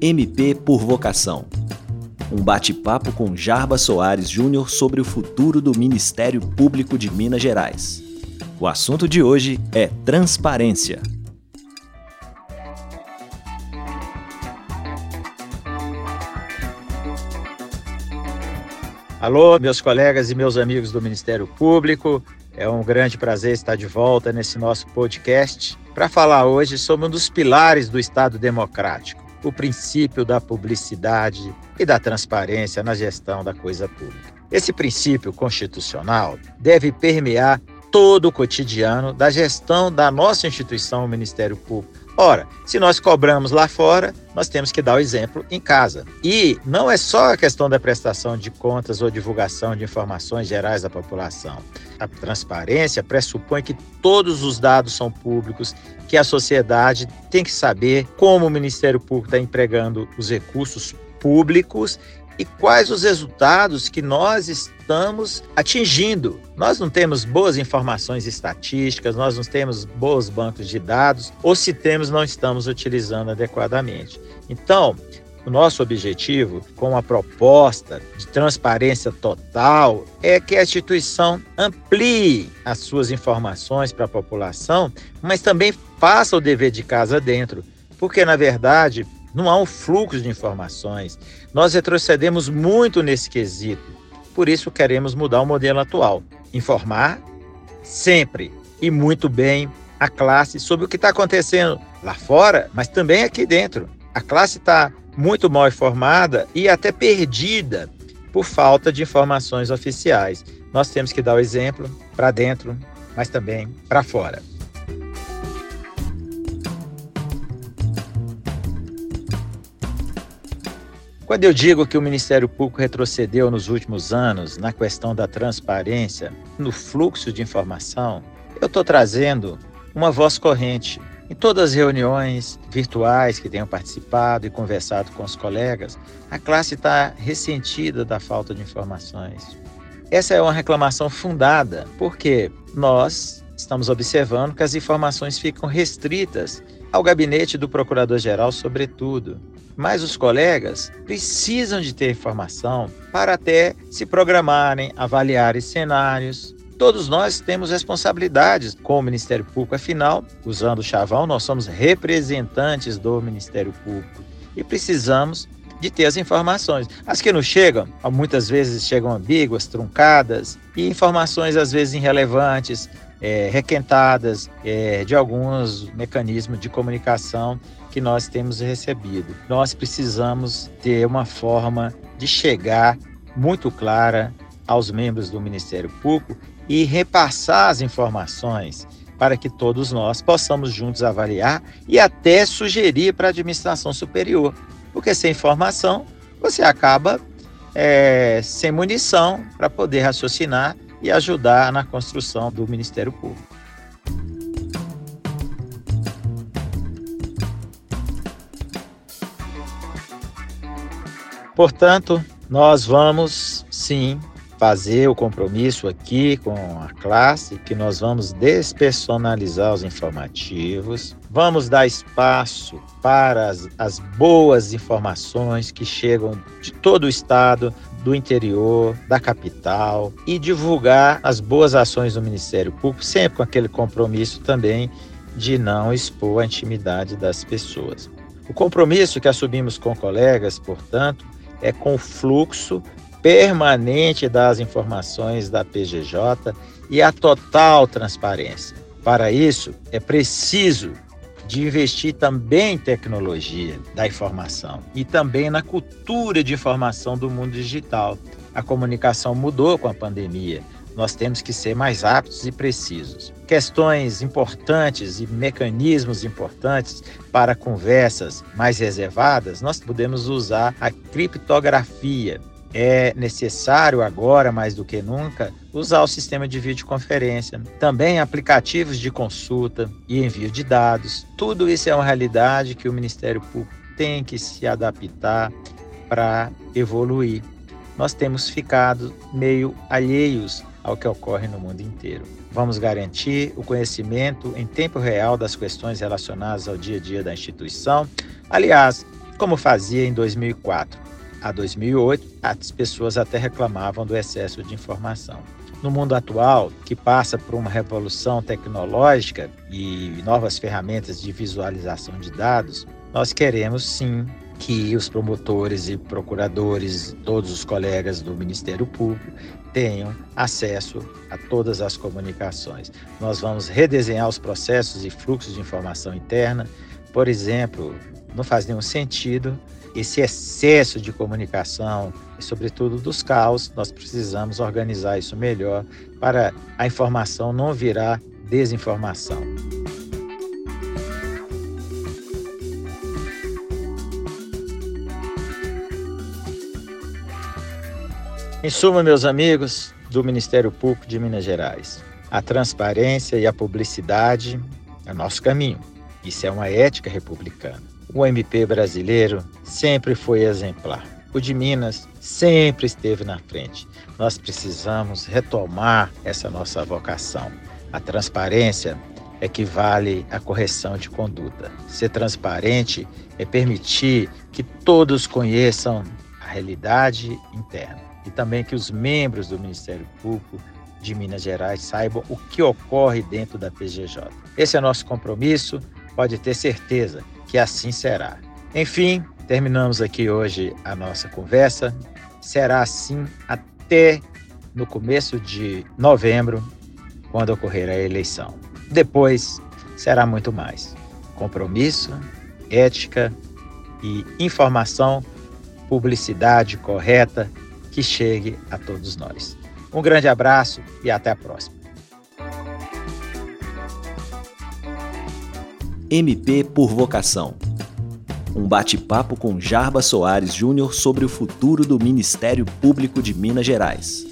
MP por Vocação. Um bate-papo com Jarba Soares Júnior sobre o futuro do Ministério Público de Minas Gerais. O assunto de hoje é transparência. Alô, meus colegas e meus amigos do Ministério Público. É um grande prazer estar de volta nesse nosso podcast para falar hoje sobre um dos pilares do Estado democrático, o princípio da publicidade e da transparência na gestão da coisa pública. Esse princípio constitucional deve permear todo o cotidiano da gestão da nossa instituição, o Ministério Público, Ora, se nós cobramos lá fora, nós temos que dar o exemplo em casa. E não é só a questão da prestação de contas ou divulgação de informações gerais da população. A transparência pressupõe que todos os dados são públicos, que a sociedade tem que saber como o Ministério Público está empregando os recursos públicos e quais os resultados que nós estamos atingindo. Nós não temos boas informações estatísticas, nós não temos bons bancos de dados, ou se temos, não estamos utilizando adequadamente. Então, o nosso objetivo com a proposta de transparência total é que a instituição amplie as suas informações para a população, mas também faça o dever de casa dentro. Porque, na verdade, não há um fluxo de informações. Nós retrocedemos muito nesse quesito. Por isso queremos mudar o modelo atual. Informar sempre e muito bem a classe sobre o que está acontecendo lá fora, mas também aqui dentro. A classe está muito mal informada e até perdida por falta de informações oficiais. Nós temos que dar o exemplo para dentro, mas também para fora. Quando eu digo que o Ministério Público retrocedeu nos últimos anos na questão da transparência, no fluxo de informação, eu estou trazendo uma voz corrente. Em todas as reuniões virtuais que tenho participado e conversado com os colegas, a classe está ressentida da falta de informações. Essa é uma reclamação fundada, porque nós estamos observando que as informações ficam restritas ao gabinete do Procurador-Geral, sobretudo. Mas os colegas precisam de ter informação para até se programarem, avaliarem cenários. Todos nós temos responsabilidades com o Ministério Público, afinal, usando o chavão, nós somos representantes do Ministério Público e precisamos de ter as informações. As que não chegam, muitas vezes chegam ambíguas, truncadas e informações às vezes irrelevantes, é, requentadas é, de alguns mecanismos de comunicação que nós temos recebido. Nós precisamos ter uma forma de chegar muito clara aos membros do Ministério Público e repassar as informações para que todos nós possamos juntos avaliar e até sugerir para a administração superior. Porque sem informação, você acaba é, sem munição para poder raciocinar e ajudar na construção do Ministério Público. Portanto, nós vamos sim fazer o compromisso aqui com a classe que nós vamos despersonalizar os informativos, vamos dar espaço para as, as boas informações que chegam de todo o estado, do interior, da capital e divulgar as boas ações do Ministério Público, sempre com aquele compromisso também de não expor a intimidade das pessoas. O compromisso que assumimos com colegas, portanto, é com o fluxo permanente das informações da PGJ e a total transparência. Para isso, é preciso de investir também em tecnologia da informação e também na cultura de informação do mundo digital. A comunicação mudou com a pandemia. Nós temos que ser mais aptos e precisos. Questões importantes e mecanismos importantes para conversas mais reservadas, nós podemos usar a criptografia, é necessário agora, mais do que nunca, usar o sistema de videoconferência. Também aplicativos de consulta e envio de dados. Tudo isso é uma realidade que o Ministério Público tem que se adaptar para evoluir. Nós temos ficado meio alheios ao que ocorre no mundo inteiro. Vamos garantir o conhecimento em tempo real das questões relacionadas ao dia a dia da instituição. Aliás, como fazia em 2004. A 2008, as pessoas até reclamavam do excesso de informação. No mundo atual, que passa por uma revolução tecnológica e novas ferramentas de visualização de dados, nós queremos sim que os promotores e procuradores, todos os colegas do Ministério Público, tenham acesso a todas as comunicações. Nós vamos redesenhar os processos e fluxos de informação interna. Por exemplo, não faz nenhum sentido esse excesso de comunicação sobretudo, dos caos. Nós precisamos organizar isso melhor para a informação não virar desinformação. Em suma, meus amigos do Ministério Público de Minas Gerais, a transparência e a publicidade é nosso caminho. Isso é uma ética republicana. O MP brasileiro sempre foi exemplar. O de Minas sempre esteve na frente. Nós precisamos retomar essa nossa vocação. A transparência equivale à correção de conduta. Ser transparente é permitir que todos conheçam a realidade interna e também que os membros do Ministério Público de Minas Gerais saibam o que ocorre dentro da PGJ. Esse é nosso compromisso, pode ter certeza que assim será. Enfim, terminamos aqui hoje a nossa conversa. Será assim até no começo de novembro, quando ocorrer a eleição. Depois será muito mais. Compromisso, ética e informação, publicidade correta que chegue a todos nós. Um grande abraço e até a próxima. MP por Vocação. Um bate-papo com Jarba Soares Júnior sobre o futuro do Ministério Público de Minas Gerais.